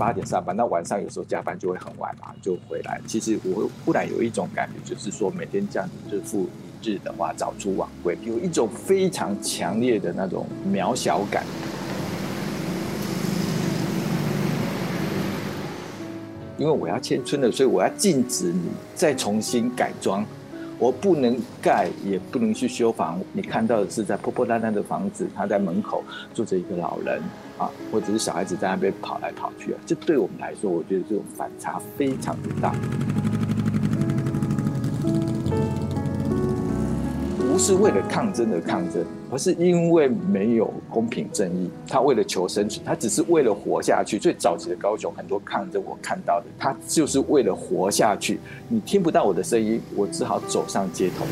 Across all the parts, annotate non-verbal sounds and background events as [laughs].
八点上班，那晚上有时候加班就会很晚嘛，就回来。其实我忽然有一种感觉，就是说每天这样日复一日的话，早出晚归，有一种非常强烈的那种渺小感。因为我要迁村了，所以我要禁止你再重新改装。我不能盖，也不能去修房。你看到的是在破破烂烂的房子，他在门口住着一个老人啊，或者是小孩子在那边跑来跑去啊。这对我们来说，我觉得这种反差非常的大。不是为了抗争而抗争，而是因为没有公平正义。他为了求生存，他只是为了活下去。最早期的高雄，很多抗争我看到的，他就是为了活下去。你听不到我的声音，我只好走上街头。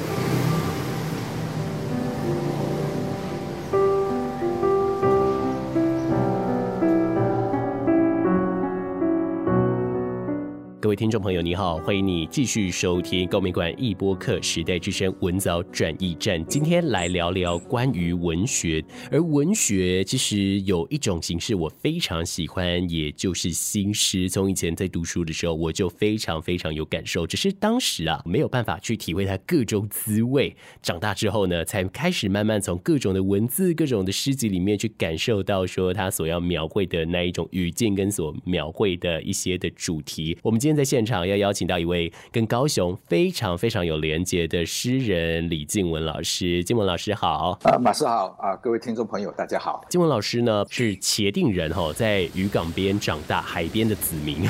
听众朋友，你好，欢迎你继续收听高美馆驿播客时代之声文藻转驿站。今天来聊聊关于文学，而文学其实有一种形式我非常喜欢，也就是新诗。从以前在读书的时候，我就非常非常有感受，只是当时啊没有办法去体会它各种滋味。长大之后呢，才开始慢慢从各种的文字、各种的诗集里面去感受到说他所要描绘的那一种语境跟所描绘的一些的主题。我们今天。在现场要邀请到一位跟高雄非常非常有连结的诗人李静文老师，静文老师好。啊，马师好啊，各位听众朋友大家好。静文老师呢是茄定人哈，在渔港边长大，海边的子民。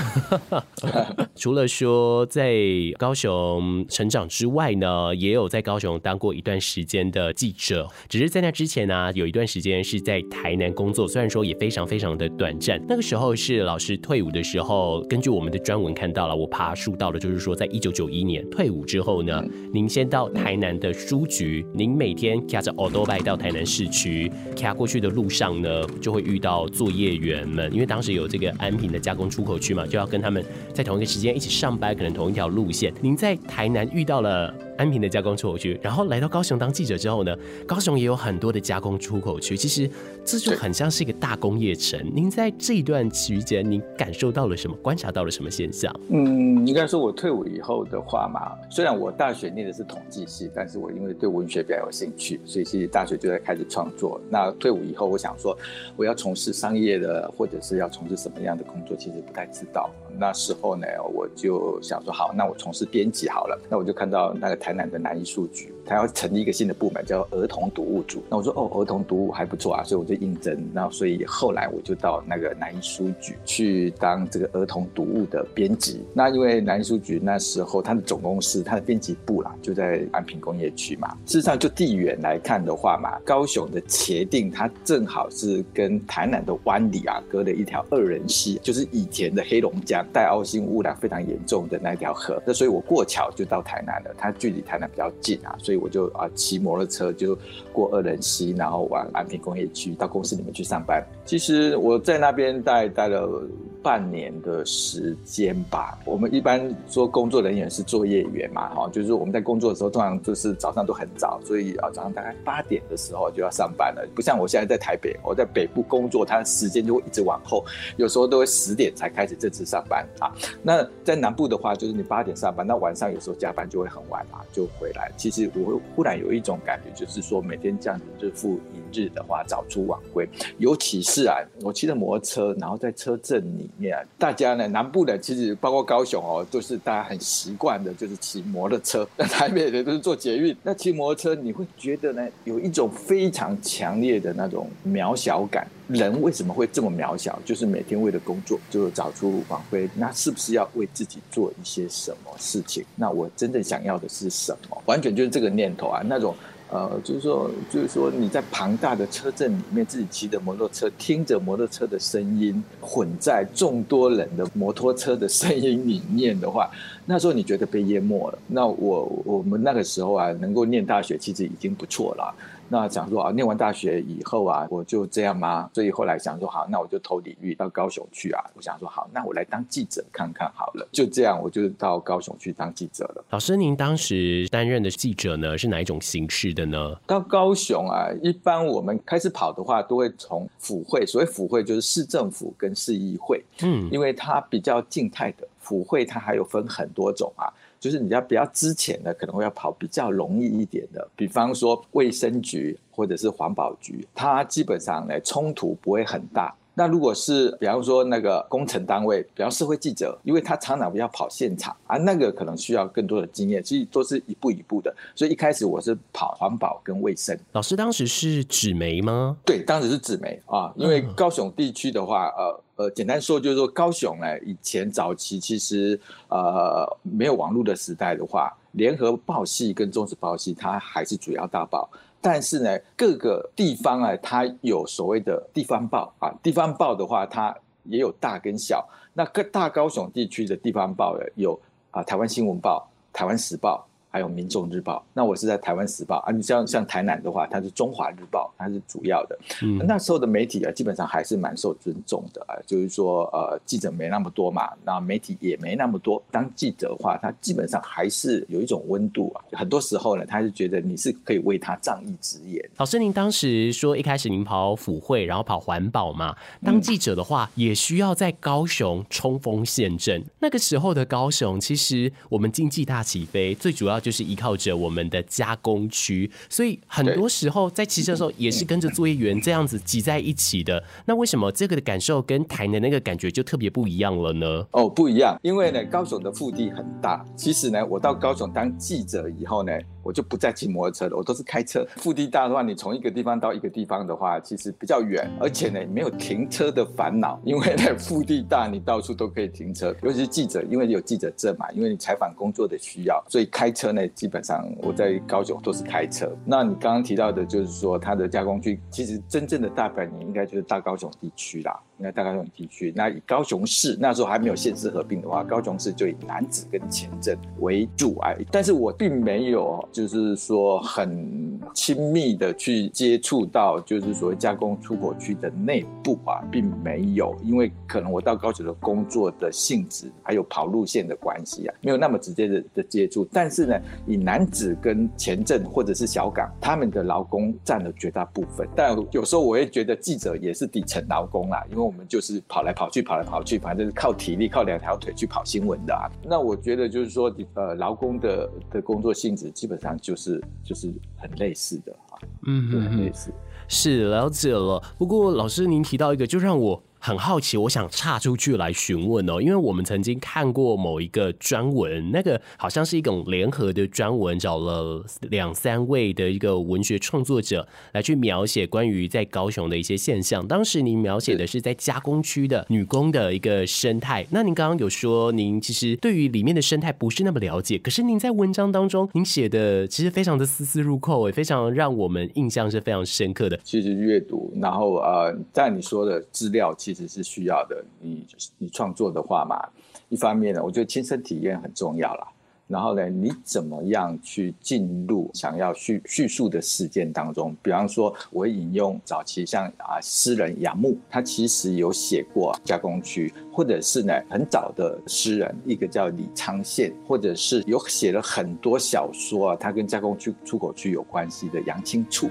[laughs] 除了说在高雄成长之外呢，也有在高雄当过一段时间的记者。只是在那之前呢、啊，有一段时间是在台南工作，虽然说也非常非常的短暂。那个时候是老师退伍的时候，根据我们的专文看到。到了，我爬树到了，就是说，在一九九一年退伍之后呢，您先到台南的书局，您每天驾着欧多拜到台南市区，开过去的路上呢，就会遇到作业员们，因为当时有这个安平的加工出口区嘛，就要跟他们在同一个时间一起上班，可能同一条路线。您在台南遇到了。安平的加工出口区，然后来到高雄当记者之后呢，高雄也有很多的加工出口区，其实这就很像是一个大工业城。您在这一段期间，您感受到了什么？观察到了什么现象？嗯，应该说，我退伍以后的话嘛，虽然我大学念的是统计系，但是我因为对文学比较有兴趣，所以其实大学就在开始创作。那退伍以后，我想说，我要从事商业的，或者是要从事什么样的工作，其实不太知道。那时候呢，我就想说，好，那我从事编辑好了。那我就看到那个台南的南艺书局，他要成立一个新的部门，叫儿童读物组。那我说，哦，儿童读物还不错啊，所以我就应征。那所以后来我就到那个南艺书局去当这个儿童读物的编辑。那因为南艺书局那时候它的总公司、它的编辑部啦，就在安平工业区嘛。事实上，就地缘来看的话嘛，高雄的茄萣，它正好是跟台南的湾里啊，隔了一条二仁溪，就是以前的黑龙江。带凹矽污染非常严重的那条河，那所以我过桥就到台南了。它距离台南比较近啊，所以我就啊骑摩托车就过二仁溪，然后往安平工业区到公司里面去上班。其实我在那边待待了半年的时间吧。我们一般说工作人员是作业员嘛，哈，就是我们在工作的时候通常就是早上都很早，所以啊早上大概八点的时候就要上班了。不像我现在在台北，我在北部工作，它时间就会一直往后，有时候都会十点才开始正式上班。啊，那在南部的话，就是你八点上班，那晚上有时候加班就会很晚嘛，就回来。其实我忽然有一种感觉，就是说每天这样子日复一日的话，早出晚归。尤其是啊，我骑着摩托车，然后在车阵里面，大家呢，南部的其实包括高雄哦，都是大家很习惯的，就是骑摩托车。那台北的都是坐捷运。那骑摩托车，你会觉得呢，有一种非常强烈的那种渺小感。人为什么会这么渺小？就是每天为了工作就早出晚归，那是不是要为自己做一些什么事情？那我真正想要的是什么？完全就是这个念头啊，那种呃，就是说，就是说你在庞大的车阵里面自己骑着摩托车，听着摩托车的声音，混在众多人的摩托车的声音里面的话，那时候你觉得被淹没了。那我我们那个时候啊，能够念大学其实已经不错了。那想说啊，念完大学以后啊，我就这样吗？所以后来想说，好，那我就投履历到高雄去啊。我想说，好，那我来当记者看看好了。就这样，我就到高雄去当记者了。老师，您当时担任的记者呢，是哪一种形式的呢？到高雄啊，一般我们开始跑的话，都会从府会，所谓府会就是市政府跟市议会，嗯，因为它比较静态的府会，它还有分很多种啊。就是你要比较之前的，可能会要跑比较容易一点的，比方说卫生局或者是环保局，它基本上呢冲突不会很大。那如果是比方说那个工程单位，比方社会记者，因为他常常要跑现场啊，那个可能需要更多的经验，其实都是一步一步的。所以一开始我是跑环保跟卫生。老师当时是纸媒吗？对，当时是纸媒啊，因为高雄地区的话，呃。呃，简单说就是说，高雄呢，以前早期其实呃没有网络的时代的话，联合报系跟中时报系它还是主要大报，但是呢，各个地方啊，它有所谓的地方报啊，地方报的话，它也有大跟小。那各大高雄地区的地方报有啊，台湾新闻报、台湾时报。还有《民众日报》，那我是在台湾时报啊。你像像台南的话，它是《中华日报》，它是主要的。嗯，那时候的媒体啊，基本上还是蛮受尊重的啊。就是说，呃，记者没那么多嘛，那媒体也没那么多。当记者的话，他基本上还是有一种温度啊。很多时候呢，他是觉得你是可以为他仗义直言。老师，您当时说一开始您跑府会，然后跑环保嘛？当记者的话，也需要在高雄冲锋陷阵。那个时候的高雄，其实我们经济大起飞，最主要。就是依靠着我们的加工区，所以很多时候在骑车的时候也是跟着作业员这样子挤在一起的。那为什么这个的感受跟台南那个感觉就特别不一样了呢？哦，不一样，因为呢，高雄的腹地很大。其实呢，我到高雄当记者以后呢。我就不再骑摩托车了，我都是开车。腹地大的话，你从一个地方到一个地方的话，其实比较远，而且呢，没有停车的烦恼，因为呢，[laughs] 腹地大，你到处都可以停车。尤其是记者，因为有记者证嘛，因为你采访工作的需要，所以开车呢，基本上我在高雄都是开车。那你刚刚提到的，就是说它的加工区，其实真正的大本营应该就是大高雄地区啦。应该大高雄地区，那以高雄市那时候还没有县市合并的话，高雄市就以楠梓跟前镇为主哎，但是我并没有就是说很亲密的去接触到就是所谓加工出口区的内部啊，并没有，因为可能我到高雄的工作的性质还有跑路线的关系啊，没有那么直接的的接触。但是呢，以男子跟前镇或者是小港，他们的劳工占了绝大部分。但有时候我也觉得记者也是底层劳工啦，因为。我们就是跑来跑去，跑来跑去，反正是靠体力，靠两条腿去跑新闻的啊。那我觉得就是说，呃，劳工的的工作性质基本上就是就是很类似的啊，嗯，就很类似。是了解了。不过老师您提到一个，就让我。很好奇，我想岔出去来询问哦，因为我们曾经看过某一个专文，那个好像是一种联合的专文，找了两三位的一个文学创作者来去描写关于在高雄的一些现象。当时您描写的是在加工区的女工的一个生态。那您刚刚有说，您其实对于里面的生态不是那么了解，可是您在文章当中，您写的其实非常的丝丝入扣，也非常让我们印象是非常深刻的。其实阅读，然后呃，在你说的资料。其实是需要的。你你创作的话嘛，一方面呢，我觉得亲身体验很重要啦。然后呢，你怎么样去进入想要叙叙述的事件当中？比方说，我引用早期像啊诗人杨牧，他其实有写过加工区，或者是呢很早的诗人，一个叫李昌宪，或者是有写了很多小说啊，他跟加工区出口区有关系的杨青处。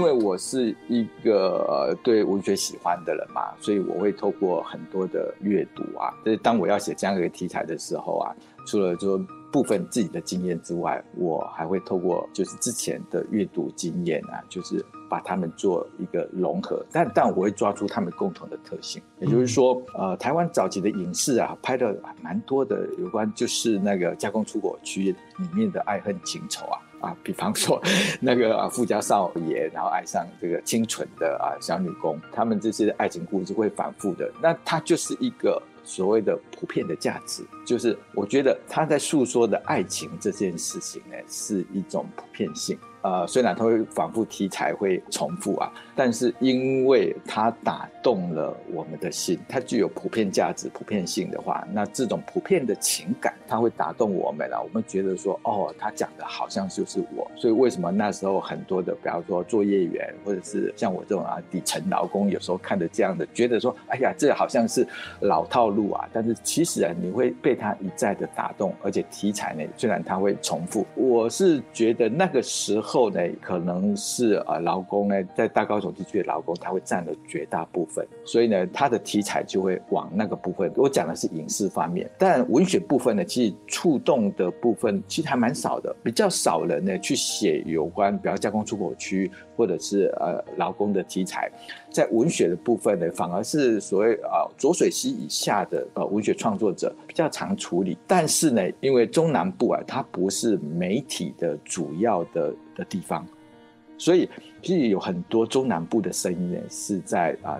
因为我是一个对文学喜欢的人嘛，所以我会透过很多的阅读啊，就是当我要写这样一个题材的时候啊，除了说部分自己的经验之外，我还会透过就是之前的阅读经验啊，就是把他们做一个融合，但但我会抓住他们共同的特性，也就是说，呃，台湾早期的影视啊，拍的蛮多的有关就是那个加工出口区里面的爱恨情仇啊。啊，比方说那个啊富家少爷，然后爱上这个清纯的啊小女工，他们这些爱情故事会反复的，那它就是一个所谓的普遍的价值，就是我觉得他在诉说的爱情这件事情呢，是一种普遍性。呃，虽然它会反复题材会重复啊，但是因为它打动了我们的心，它具有普遍价值、普遍性的话，那这种普遍的情感，它会打动我们了。我们觉得说，哦，他讲的好像就是我。所以为什么那时候很多的，比方说作业员，或者是像我这种啊底层劳工，有时候看的这样的，觉得说，哎呀，这好像是老套路啊。但是其实啊，你会被他一再的打动，而且题材呢，虽然它会重复，我是觉得那个时候。后呢，可能是呃劳工呢，在大高雄地区的劳工，他会占了绝大部分，所以呢，他的题材就会往那个部分。我讲的是影视方面，但文学部分呢，其实触动的部分其实还蛮少的，比较少人呢去写有关，比方加工出口区或者是呃劳工的题材。在文学的部分呢，反而是所谓啊浊水溪以下的呃文学创作者比较常处理。但是呢，因为中南部啊，它不是媒体的主要的的地方，所以其实有很多中南部的声音呢是在啊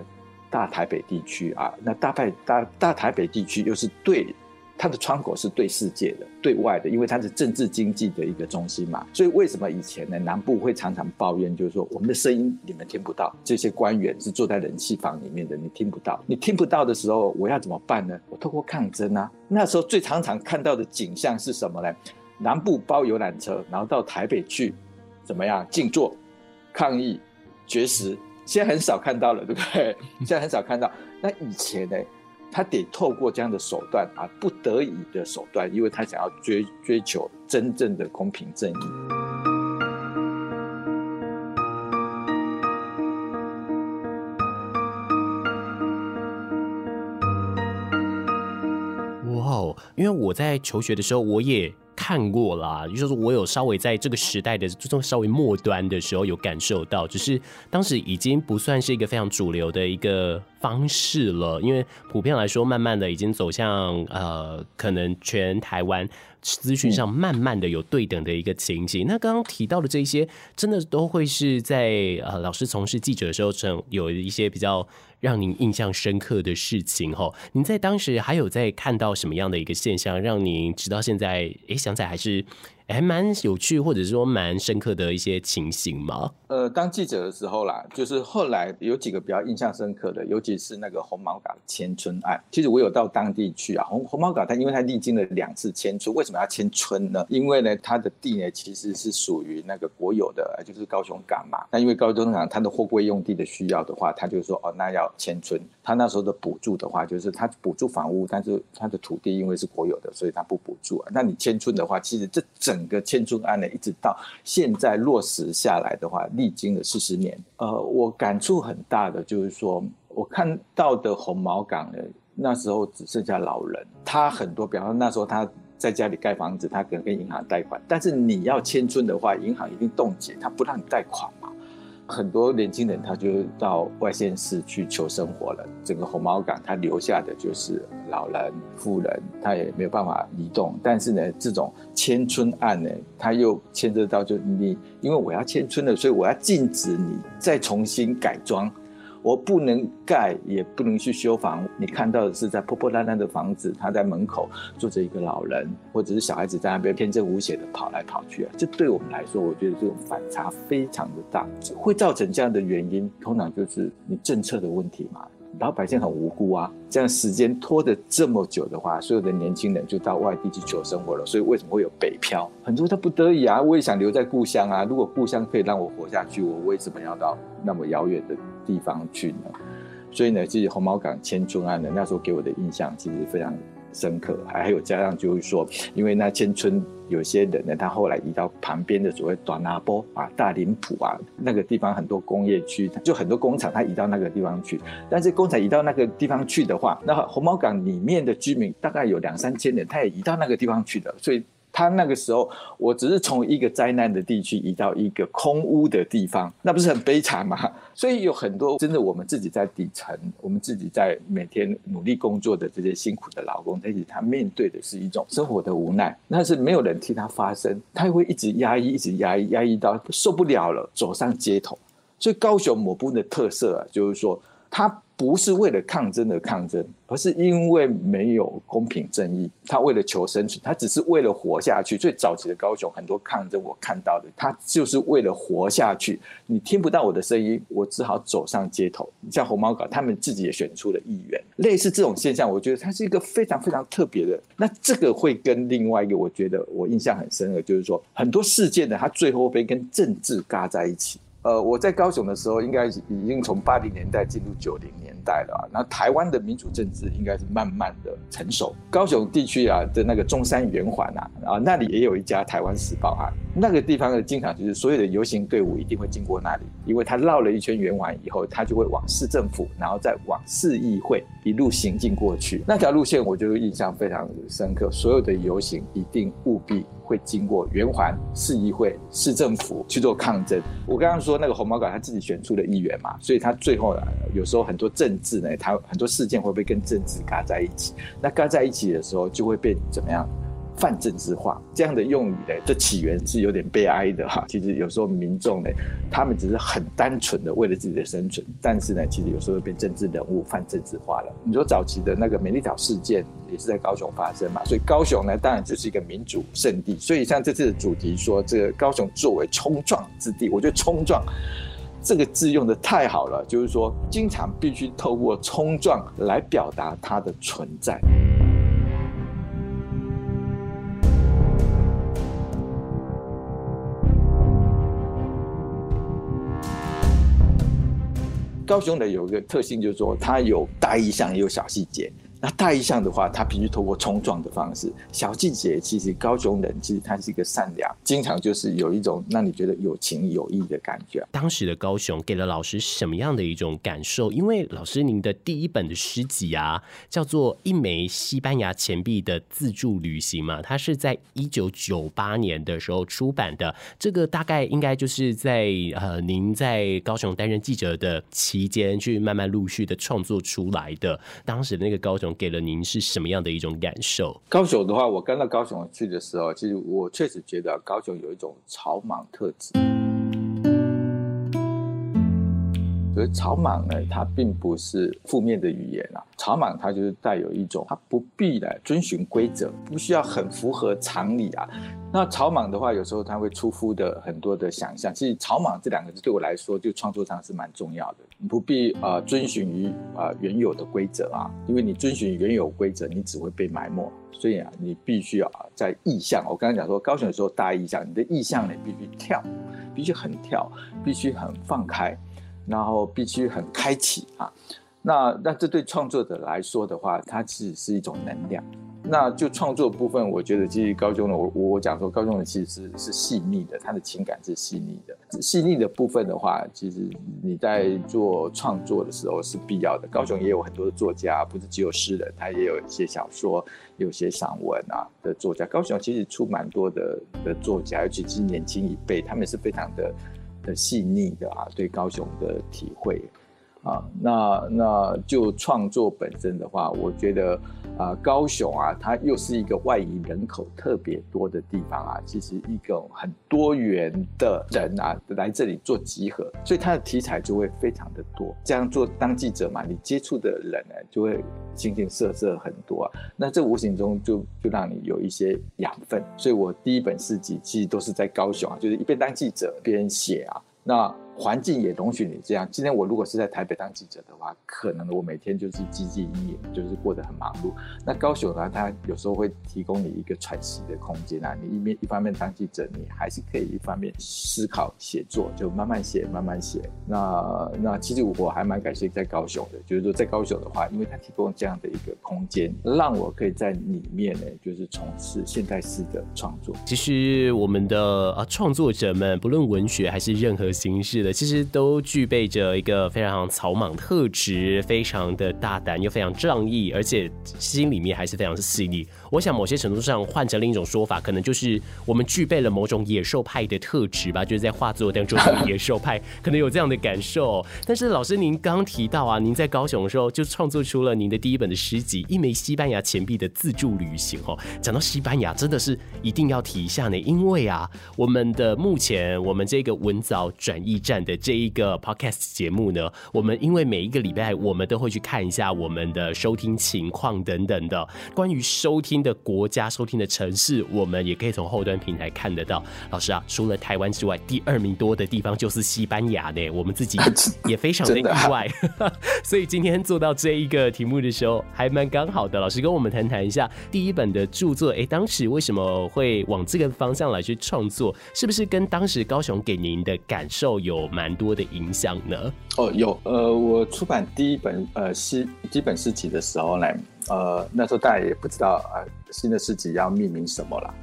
大台北地区啊。那大台大大台北地区又是对。它的窗口是对世界的、对外的，因为它是政治经济的一个中心嘛。所以为什么以前呢，南部会常常抱怨，就是说我们的声音你们听不到，这些官员是坐在冷气房里面的，你听不到。你听不到的时候，我要怎么办呢？我透过抗争啊。那时候最常常看到的景象是什么呢？南部包游览车，然后到台北去，怎么样静坐、抗议、绝食。现在很少看到了，对不对？现在很少看到。那以前呢？他得透过这样的手段啊，不得已的手段，因为他想要追追求真正的公平正义。哇哦！因为我在求学的时候，我也。看过啦，就是我有稍微在这个时代的这种稍微末端的时候有感受到，只是当时已经不算是一个非常主流的一个方式了，因为普遍来说，慢慢的已经走向呃，可能全台湾资讯上慢慢的有对等的一个情景。嗯、那刚刚提到的这些，真的都会是在呃老师从事记者的时候，曾有一些比较。让您印象深刻的事情哈，您在当时还有在看到什么样的一个现象，让您直到现在诶想起来还是。还蛮有趣，或者是说蛮深刻的一些情形吗？呃，当记者的时候啦，就是后来有几个比较印象深刻的，尤其是那个红毛港迁村案。其实我有到当地去啊，红红毛港它因为它历经了两次迁村，为什么要迁村呢？因为呢，它的地呢其实是属于那个国有的，就是高雄港嘛。那因为高雄港它的货柜用地的需要的话，他就说哦，那要迁村。他那时候的补助的话，就是他补助房屋，但是他的土地因为是国有的，所以他不补助啊。那你迁村的话，其实这整整个迁村案呢，一直到现在落实下来的话，历经了四十年。呃，我感触很大的就是说，我看到的红毛港呢，那时候只剩下老人，他很多，比方说那时候他在家里盖房子，他可能跟银行贷款，但是你要迁村的话，银行一定冻结，他不让你贷款。很多年轻人他就到外县市去求生活了。整个红毛港他留下的就是老人、妇人，他也没有办法移动。但是呢，这种迁村案呢，他又牵涉到就你，因为我要迁村了，所以我要禁止你再重新改装。我不能盖，也不能去修房。你看到的是在破破烂烂的房子，他在门口坐着一个老人，或者是小孩子在那边天真无邪的跑来跑去啊。这对我们来说，我觉得这种反差非常的大，会造成这样的原因，通常就是你政策的问题嘛。老百姓很无辜啊，这样时间拖得这么久的话，所有的年轻人就到外地去求生活了。所以为什么会有北漂？很多他不得已啊，我也想留在故乡啊。如果故乡可以让我活下去，我为什么要到那么遥远的地方去呢？所以呢，其实红毛港迁村案呢，那时候给我的印象其实非常深刻。还还有加上就是说，因为那千村。有些人呢，他后来移到旁边的所谓短拿坡啊、大林埔啊那个地方，很多工业区，就很多工厂，他移到那个地方去。但是工厂移到那个地方去的话，那红毛港里面的居民大概有两三千人，他也移到那个地方去的，所以他那个时候，我只是从一个灾难的地区移到一个空屋的地方，那不是很悲惨吗？[laughs] 所以有很多真的，我们自己在底层，我们自己在每天努力工作的这些辛苦的劳工，其实他面对的是一种生活的无奈，那是没有人替他发声，他会一直压抑，一直压抑，压抑到受不了了，走上街头。所以高雄某部的特色啊，就是说他。不是为了抗争而抗争，而是因为没有公平正义。他为了求生存，他只是为了活下去。最早期的高雄很多抗争，我看到的，他就是为了活下去。你听不到我的声音，我只好走上街头。像红毛港，他们自己也选出了议员。类似这种现象，我觉得它是一个非常非常特别的。那这个会跟另外一个，我觉得我印象很深的，就是说很多事件呢，它最后被跟政治嘎在一起。呃，我在高雄的时候，应该已经从八零年代进入九零年代了啊。那台湾的民主政治应该是慢慢的成熟。高雄地区啊的那个中山圆环啊，啊那里也有一家台湾时报啊。那个地方的经常就是所有的游行队伍一定会经过那里，因为他绕了一圈圆环以后，他就会往市政府，然后再往市议会一路行进过去。那条路线我就印象非常深刻，所有的游行一定务必会经过圆环、市议会、市政府去做抗争。我刚刚说那个红毛港他自己选出的议员嘛，所以他最后呢，有时候很多政治呢，他很多事件会不会跟政治嘎在一起？那嘎在一起的时候，就会被怎么样？泛政治化这样的用语呢，这起源是有点悲哀的哈。其实有时候民众呢，他们只是很单纯的为了自己的生存，但是呢，其实有时候被政治人物泛政治化了。你说早期的那个美丽岛事件也是在高雄发生嘛，所以高雄呢，当然就是一个民主圣地。所以像这次的主题说，这个高雄作为冲撞之地，我觉得冲撞这个字用得太好了，就是说经常必须透过冲撞来表达它的存在。高雄的有一个特性，就是说它有大意象，也有小细节。那大意象的话，他必须透过冲撞的方式；小细节，其实高雄人其实他是一个善良，经常就是有一种让你觉得有情有义的感觉。当时的高雄给了老师什么样的一种感受？因为老师您的第一本的诗集啊，叫做《一枚西班牙钱币的自助旅行》嘛，它是在一九九八年的时候出版的。这个大概应该就是在呃您在高雄担任记者的期间，去慢慢陆续的创作出来的。当时的那个高雄。给了您是什么样的一种感受？高雄的话，我刚到高雄去的时候，其实我确实觉得高雄有一种草莽特质。所以草莽呢，它并不是负面的语言啊。草莽它就是带有一种，它不必来遵循规则，不需要很符合常理啊。那草莽的话，有时候它会出乎的很多的想象。其实草莽这两个字对我来说，就创作上是蛮重要的。不必呃遵循于呃原有的规则啊，因为你遵循原有规则，你只会被埋没。所以啊，你必须要在意向。我刚才讲说，高雄的时候大意向，你的意向呢必须跳，必须很跳，必须很放开。然后必须很开启啊，那那这对创作者来说的话，它其实是一种能量。那就创作部分，我觉得其实高雄的我我讲说高雄的其实是是细腻的，他的情感是细腻的。细腻的部分的话，其实你在做创作的时候是必要的。高雄也有很多的作家，不是只有诗人，他也有一些小说，有些散文啊的作家。高雄其实出蛮多的的作家，尤其是年轻一辈，他们是非常的。的细腻的啊，对高雄的体会啊，那那就创作本身的话，我觉得。啊，高雄啊，它又是一个外移人口特别多的地方啊，其实一个很多元的人啊来这里做集合，所以它的题材就会非常的多。这样做当记者嘛，你接触的人呢就会形形色色很多啊，那这无形中就就让你有一些养分。所以我第一本诗集其实都是在高雄啊，就是一边当记者边写啊，那。环境也容许你这样。今天我如果是在台北当记者的话，可能我每天就是汲汲营营，就是过得很忙碌。那高雄呢，它有时候会提供你一个喘息的空间啊。你一面一方面当记者，你还是可以一方面思考写作，就慢慢写，慢慢写。那那其实我还蛮感谢在高雄的，就是说在高雄的话，因为它提供这样的一个空间，让我可以在里面呢，就是从事现代诗的创作。其实我们的啊创作者们，不论文学还是任何形式的。其实都具备着一个非常草莽特质，非常的大胆又非常仗义，而且心里面还是非常的细腻。我想某些程度上换成另一种说法，可能就是我们具备了某种野兽派的特质吧，就是在画作当中野兽派可能有这样的感受。但是老师您刚提到啊，您在高雄的时候就创作出了您的第一本的诗集《一枚西班牙钱币的自助旅行》哦。讲到西班牙，真的是一定要提一下呢，因为啊，我们的目前我们这个文藻转译站的这一个 podcast 节目呢，我们因为每一个礼拜我们都会去看一下我们的收听情况等等的，关于收听的国家、收听的城市，我们也可以从后端平台看得到。老师啊，除了台湾之外，第二名多的地方就是西班牙呢，我们自己 [laughs] 也非常的意外。所以今天做到这一个题目的时候，还蛮刚好的。老师跟我们谈谈一下第一本的著作，哎、欸，当时为什么会往这个方向来去创作？是不是跟当时高雄给您的感受有有蛮多的影响呢？哦，有。呃，我出版第一本呃诗第一本诗集的时候呢，呃，那时候大家也不知道啊、呃，新的诗集要命名什么了。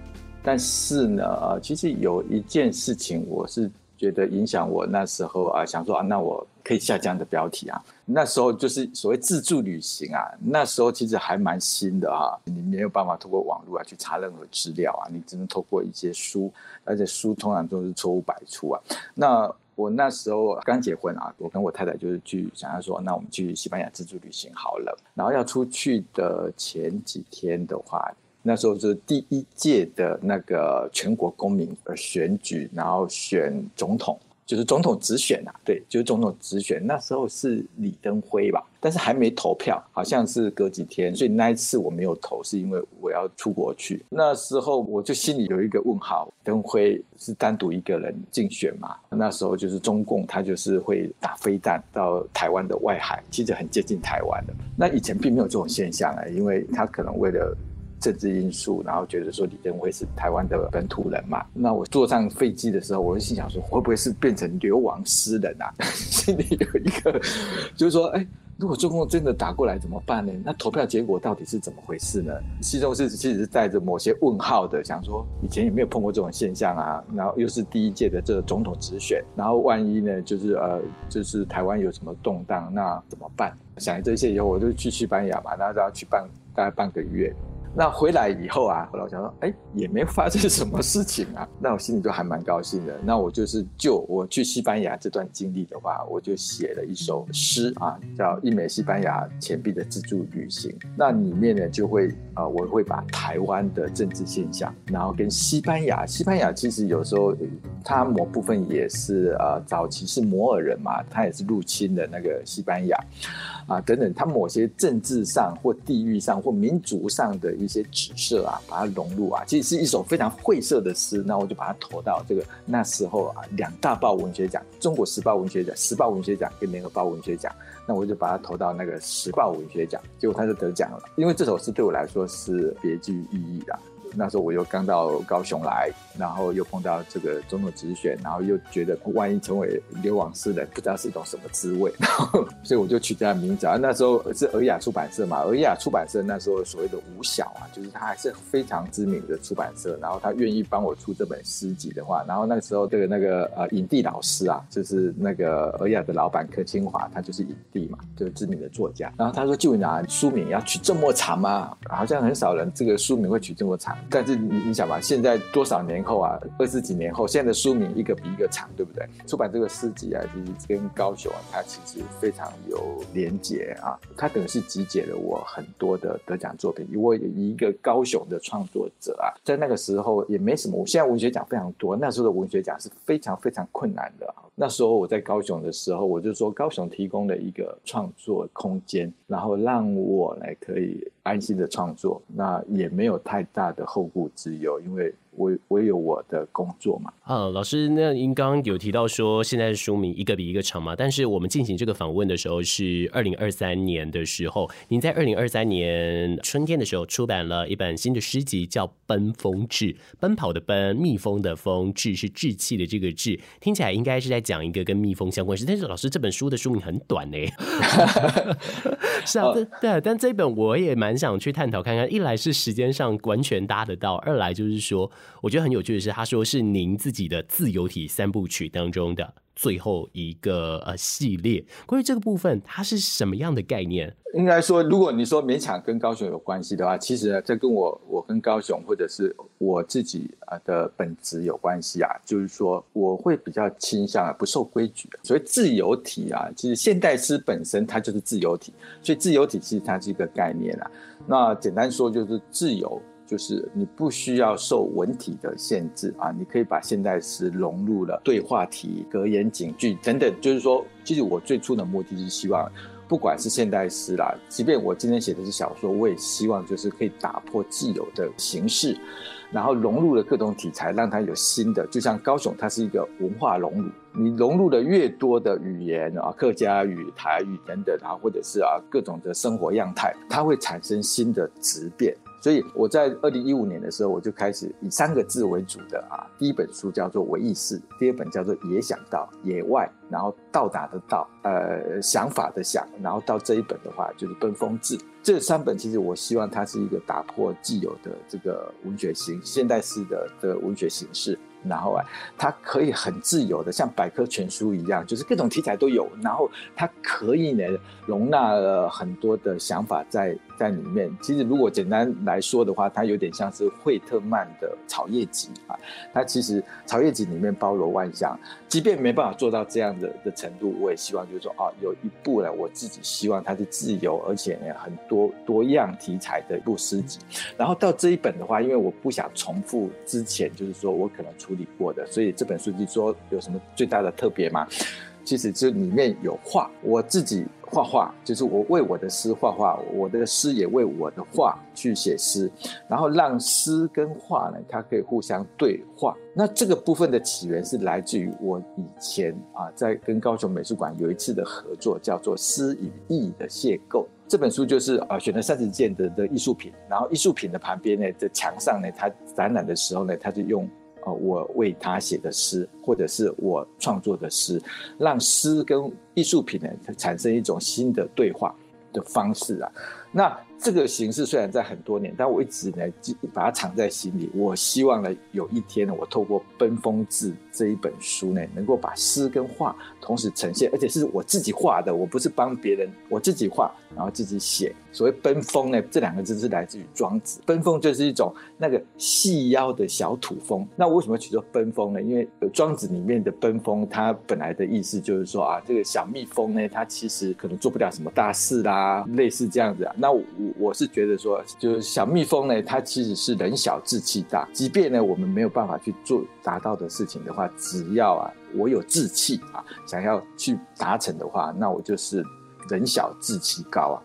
但是呢，呃，其实有一件事情，我是觉得影响我那时候啊、想说啊，那我可以下这样的标题啊。那时候就是所谓自助旅行啊，那时候其实还蛮新的、啊，你没有办法透过网络啊去查任何资料啊，你只能透过一些书，而且书通常都是错误百出啊。那我那时候刚结婚啊，我跟我太太就是去想要说，那我们去西班牙自助旅行好了。然后要出去的前几天的话，那时候是第一届的那个全国公民呃选举，然后选总统。就是总统直选、啊，对，就是总统直选。那时候是李登辉吧，但是还没投票，好像是隔几天，所以那一次我没有投，是因为我要出国去。那时候我就心里有一个问号：登辉是单独一个人竞选嘛？那时候就是中共，他就是会打飞弹到台湾的外海，其实很接近台湾的。那以前并没有这种现象啊，因为他可能为了。政治因素，然后觉得说李登辉是台湾的本土人嘛？那我坐上飞机的时候，我就心想说，会不会是变成流亡诗人啊？[laughs] 心里有一个，就是说，哎，如果中共真的打过来怎么办呢？那投票结果到底是怎么回事呢？心中是其实是带着某些问号的，想说以前也没有碰过这种现象啊，然后又是第一届的这个总统直选，然后万一呢，就是呃，就是台湾有什么动荡，那怎么办？想这些以后，我就去西班牙嘛，然后要去半大概半个月。那回来以后啊，我老想说，哎，也没发生什么事情啊，那我心里就还蛮高兴的。那我就是就我去西班牙这段经历的话，我就写了一首诗啊，叫《一枚西班牙钱币的自助旅行》。那里面呢，就会啊、呃，我会把台湾的政治现象，然后跟西班牙，西班牙其实有时候它某部分也是呃，早期是摩尔人嘛，他也是入侵的那个西班牙。啊，等等，他某些政治上或地域上或民族上的一些指涉啊，把它融入啊，其实是一首非常晦涩的诗。那我就把它投到这个那时候啊，两大报文学奖，《中国时报文学奖》、《时报文学奖》跟《联合报文学奖》。那我就把它投到那个《时报文学奖》，结果他就得奖了。因为这首诗对我来说是别具意义的。那时候我又刚到高雄来，然后又碰到这个总统直选，然后又觉得万一成为流亡诗人，不知道是一种什么滋味，[laughs] 然后所以我就取这样名字啊。那时候是尔雅出版社嘛，尔雅出版社那时候所谓的五小啊，就是它还是非常知名的出版社，然后他愿意帮我出这本诗集的话，然后那时候这个那个呃影帝老师啊，就是那个尔雅的老板柯清华，他就是影帝嘛，就是知名的作家。然后他说：“就拿书名要取这么长吗？好像很少人这个书名会取这么长。”但是你你想吧，现在多少年后啊，二十几年后，现在的书名一个比一个长，对不对？出版这个诗集啊，其实跟高雄啊，它其实非常有连结啊。它等于是集结了我很多的得奖作品。我一个高雄的创作者啊，在那个时候也没什么。我现在文学奖非常多，那时候的文学奖是非常非常困难的。那时候我在高雄的时候，我就说高雄提供了一个创作空间，然后让我来可以安心的创作，那也没有太大的后顾之忧，因为。我我有我的工作嘛。啊，老师，那您刚刚有提到说现在的书名一个比一个长嘛？但是我们进行这个访问的时候是二零二三年的时候，您在二零二三年春天的时候出版了一本新的诗集，叫《奔风志》，奔跑的奔，蜜蜂的蜂，志是志气的这个志，听起来应该是在讲一个跟蜜蜂相关事。但是老师这本书的书名很短呢。[laughs] 是啊，对对，但这本我也蛮想去探讨看看。一来是时间上完全搭得到，二来就是说。我觉得很有趣的是，他说是您自己的自由体三部曲当中的最后一个呃系列。关于这个部分，它是什么样的概念？应该说，如果你说勉强跟高雄有关系的话，其实，这跟我我跟高雄或者是我自己啊的本质有关系啊。就是说，我会比较倾向啊不受规矩。所以自由体啊，其实现代诗本身它就是自由体，所以自由体其实它是一个概念啊。那简单说就是自由。就是你不需要受文体的限制啊，你可以把现代诗融入了对话体、格言警句等等。就是说，其实我最初的目的是希望，不管是现代诗啦，即便我今天写的是小说，我也希望就是可以打破既有的形式，然后融入了各种题材，让它有新的。就像高雄，它是一个文化熔炉，你融入了越多的语言啊，客家语、台语等等啊，或者是啊各种的生活样态，它会产生新的质变。所以我在二零一五年的时候，我就开始以三个字为主的啊，第一本书叫做《唯意识》，第二本叫做《野想到》，野外，然后到达的到，呃，想法的想，然后到这一本的话就是《奔风志》。这三本其实我希望它是一个打破既有的这个文学形现代式的的文学形式。然后啊，它可以很自由的，像百科全书一样，就是各种题材都有。然后它可以呢，容纳了很多的想法在在里面。其实如果简单来说的话，它有点像是惠特曼的《草叶集》啊。它其实《草叶集》里面包罗万象，即便没办法做到这样的的程度，我也希望就是说，哦，有一部呢，我自己希望它是自由，而且很多多样题材的一部诗集。然后到这一本的话，因为我不想重复之前，就是说我可能。处理过的，所以这本书就说有什么最大的特别吗？其实就里面有画，我自己画画，就是我为我的诗画画，我的诗也为我的画去写诗，然后让诗跟画呢，它可以互相对话。那这个部分的起源是来自于我以前啊，在跟高雄美术馆有一次的合作，叫做《诗与意的邂逅》。这本书就是啊，选了三十件的的艺术品，然后艺术品的旁边呢，在墙上呢，它展览的时候呢，它就用。我为他写的诗，或者是我创作的诗，让诗跟艺术品呢产生一种新的对话的方式啊。那这个形式虽然在很多年，但我一直呢把它藏在心里。我希望呢有一天呢，我透过《奔风志》这一本书呢，能够把诗跟画同时呈现，而且是我自己画的，我不是帮别人，我自己画，然后自己写。所谓奔风呢，这两个字是来自于庄子。奔风就是一种那个细腰的小土蜂。那为什么取做奔风呢？因为庄子里面的奔风，它本来的意思就是说啊，这个小蜜蜂呢，它其实可能做不了什么大事啦，类似这样子啊。那我我是觉得说，就是小蜜蜂呢，它其实是人小志气大。即便呢，我们没有办法去做达到的事情的话，只要啊，我有志气啊，想要去达成的话，那我就是人小志气高啊。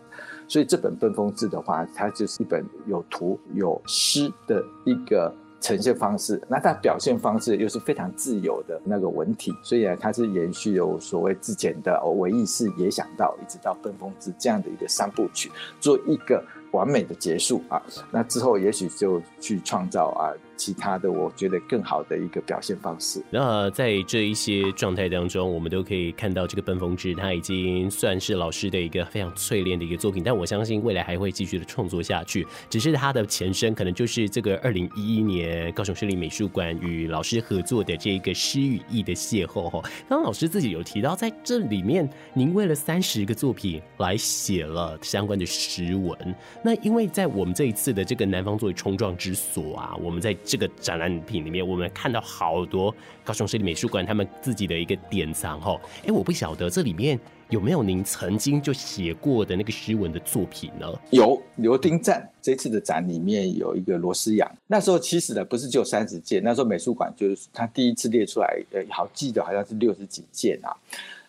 所以这本《奔风志》的话，它就是一本有图有诗的一个呈现方式。那它表现方式又是非常自由的那个文体，所以啊，它是延续有所谓之前的《微意识》也想到，一直到《奔风志》这样的一个三部曲，做一个完美的结束啊。那之后也许就去创造啊。其他的，我觉得更好的一个表现方式。那在这一些状态当中，我们都可以看到这个《奔风志》，它已经算是老师的一个非常淬炼的一个作品。但我相信未来还会继续的创作下去。只是它的前身可能就是这个二零一一年高雄市立美术馆与老师合作的这一个诗与意的邂逅。哈，刚刚老师自己有提到，在这里面您为了三十个作品来写了相关的诗文。那因为在我们这一次的这个南方作为冲撞之所啊，我们在这个展览品里面，我们看到好多高雄市立美术馆他们自己的一个典藏哈。哎，我不晓得这里面有没有您曾经就写过的那个诗文的作品呢？有，刘丁赞这次的展里面有一个罗诗扬。那时候其实呢，不是只有三十件，那时候美术馆就是他第一次列出来，呃，好记得好像是六十几件啊。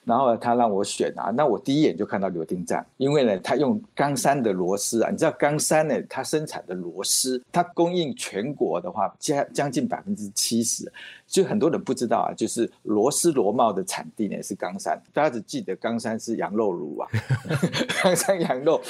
然后他让我选啊，那我第一眼就看到柳丁站，因为呢，他用冈山的螺丝啊，你知道冈山呢，它生产的螺丝，它供应全国的话，将将近百分之七十，就很多人不知道啊，就是螺丝螺帽的产地呢是冈山，大家只记得冈山是羊肉炉啊，[laughs] 冈山羊肉，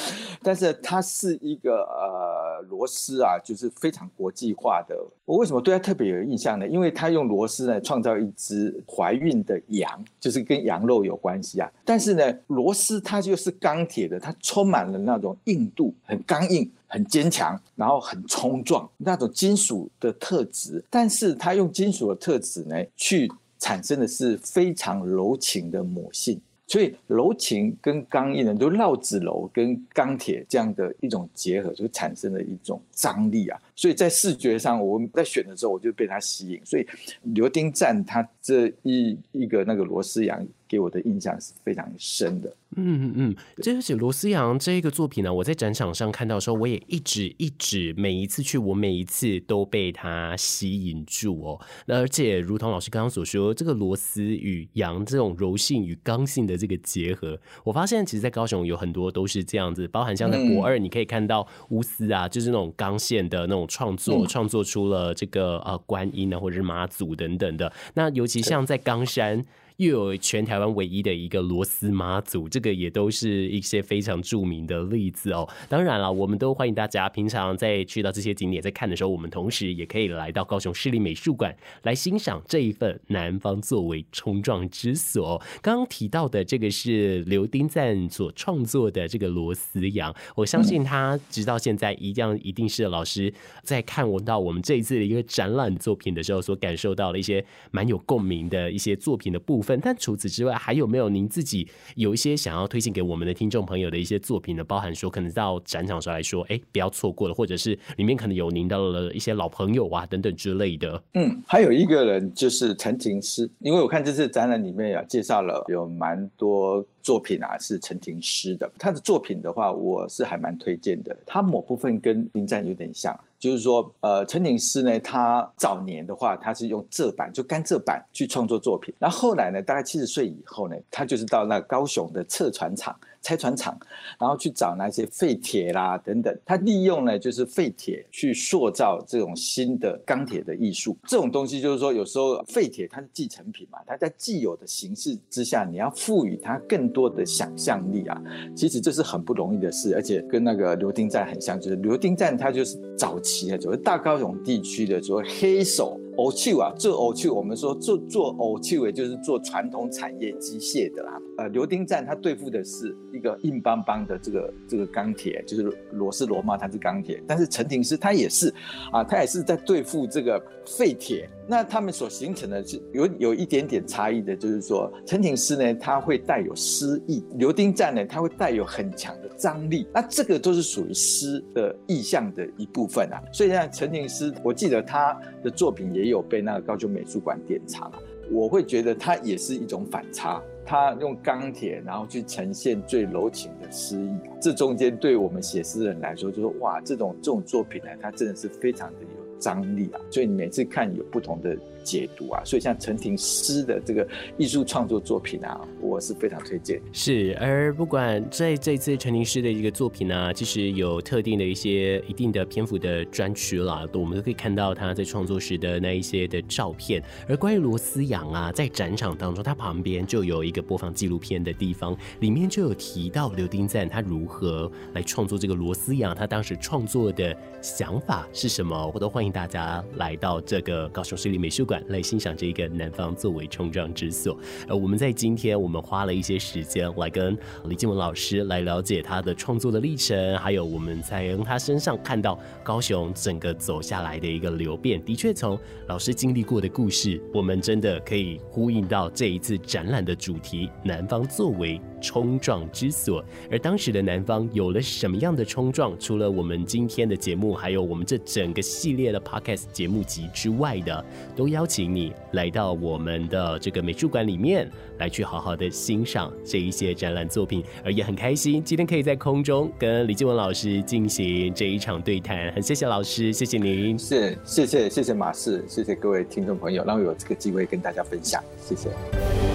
但是它是一个呃。螺丝啊，就是非常国际化的。我为什么对他特别有印象呢？因为他用螺丝呢创造一只怀孕的羊，就是跟羊肉有关系啊。但是呢，螺丝它就是钢铁的，它充满了那种硬度，很刚硬。很坚强，然后很冲撞，那种金属的特质。但是它用金属的特质呢，去产生的是非常柔情的母性。所以柔情跟刚硬呢，就绕指柔跟钢铁这样的一种结合，就产生了一种张力啊。所以在视觉上，我在选的时候，我就被它吸引。所以流丁赞它这一一个那个螺丝羊给我的印象是非常深的。嗯嗯嗯，这就是螺丝羊这一个作品呢，我在展场上看到的时候，我也一直一直每一次去，我每一次都被它吸引住哦。那而且如同老师刚刚所说，这个螺丝与羊这种柔性与刚性的这个结合，我发现其实，在高雄有很多都是这样子，包含像在驳二，你可以看到乌丝啊，就是那种钢线的那种创作，创作出了这个呃观音啊，或者是妈祖等等的。那尤其像在冈山。又有全台湾唯一的一个螺丝妈祖，这个也都是一些非常著名的例子哦。当然了，我们都欢迎大家平常在去到这些景点在看的时候，我们同时也可以来到高雄市立美术馆来欣赏这一份南方作为冲撞之所。刚刚提到的这个是刘丁赞所创作的这个螺丝羊，我相信他直到现在一样一定是老师在看我到我们这一次的一个展览作品的时候所感受到了一些蛮有共鸣的一些作品的部分。但除此之外，还有没有您自己有一些想要推荐给我们的听众朋友的一些作品呢？包含说，可能到展场上来说，哎，不要错过了，或者是里面可能有您的一些老朋友啊等等之类的。嗯，还有一个人就是陈庭诗，因为我看这次展览里面啊，介绍了有蛮多作品啊，是陈庭诗的。他的作品的话，我是还蛮推荐的。他某部分跟林赞有点像。就是说，呃，陈景诗呢，他早年的话，他是用蔗板，就甘蔗板去创作作品。那后来呢，大概七十岁以后呢，他就是到那高雄的测船厂。拆船厂，然后去找那些废铁啦等等，他利用呢就是废铁去塑造这种新的钢铁的艺术。这种东西就是说，有时候废铁它是继承品嘛，它在既有的形式之下，你要赋予它更多的想象力啊。其实这是很不容易的事，而且跟那个刘丁赞很像，就是刘丁赞他就是早期啊，就是大高雄地区的所谓黑手。偶丘啊，做偶丘，我们说做做偶丘，也就是做传统产业机械的啦。呃，刘丁赞他对付的是一个硬邦邦的这个这个钢铁，就是螺丝螺帽，它是钢铁。但是陈廷师他也是啊，他也是在对付这个废铁。那他们所形成的是有有一点点差异的，就是说陈景诗呢，他会带有诗意；刘丁赞呢，他会带有很强的张力。那这个都是属于诗的意象的一部分啊。所以像陈景诗，我记得他的作品也有被那个高雄美术馆典藏。我会觉得他也是一种反差，他用钢铁然后去呈现最柔情的诗意。这中间对我们写诗人来说，就说哇，这种这种作品呢，它真的是非常的有。张力啊，所以你每次看有不同的解读啊，所以像陈庭诗的这个艺术创作作品啊，我是非常推荐。是，而不管在这次陈庭诗的一个作品呢、啊，其实有特定的一些一定的篇幅的专区啦，我们都可以看到他在创作时的那一些的照片。而关于螺丝羊啊，在展场当中，他旁边就有一个播放纪录片的地方，里面就有提到刘丁赞他如何来创作这个螺丝羊，他当时创作的想法是什么，我都欢迎。欢迎大家来到这个高雄市立美术馆来欣赏这一个南方作为冲撞之所。呃，我们在今天我们花了一些时间来跟李静文老师来了解他的创作的历程，还有我们在从他身上看到高雄整个走下来的一个流变。的确，从老师经历过的故事，我们真的可以呼应到这一次展览的主题——南方作为冲撞之所。而当时的南方有了什么样的冲撞？除了我们今天的节目，还有我们这整个系列的。Podcast 节目集之外的，都邀请你来到我们的这个美术馆里面，来去好好的欣赏这一些展览作品，而也很开心今天可以在空中跟李静文老师进行这一场对谈，很谢谢老师，谢谢您，是谢谢谢谢马氏，谢谢各位听众朋友，让我有这个机会跟大家分享，谢谢。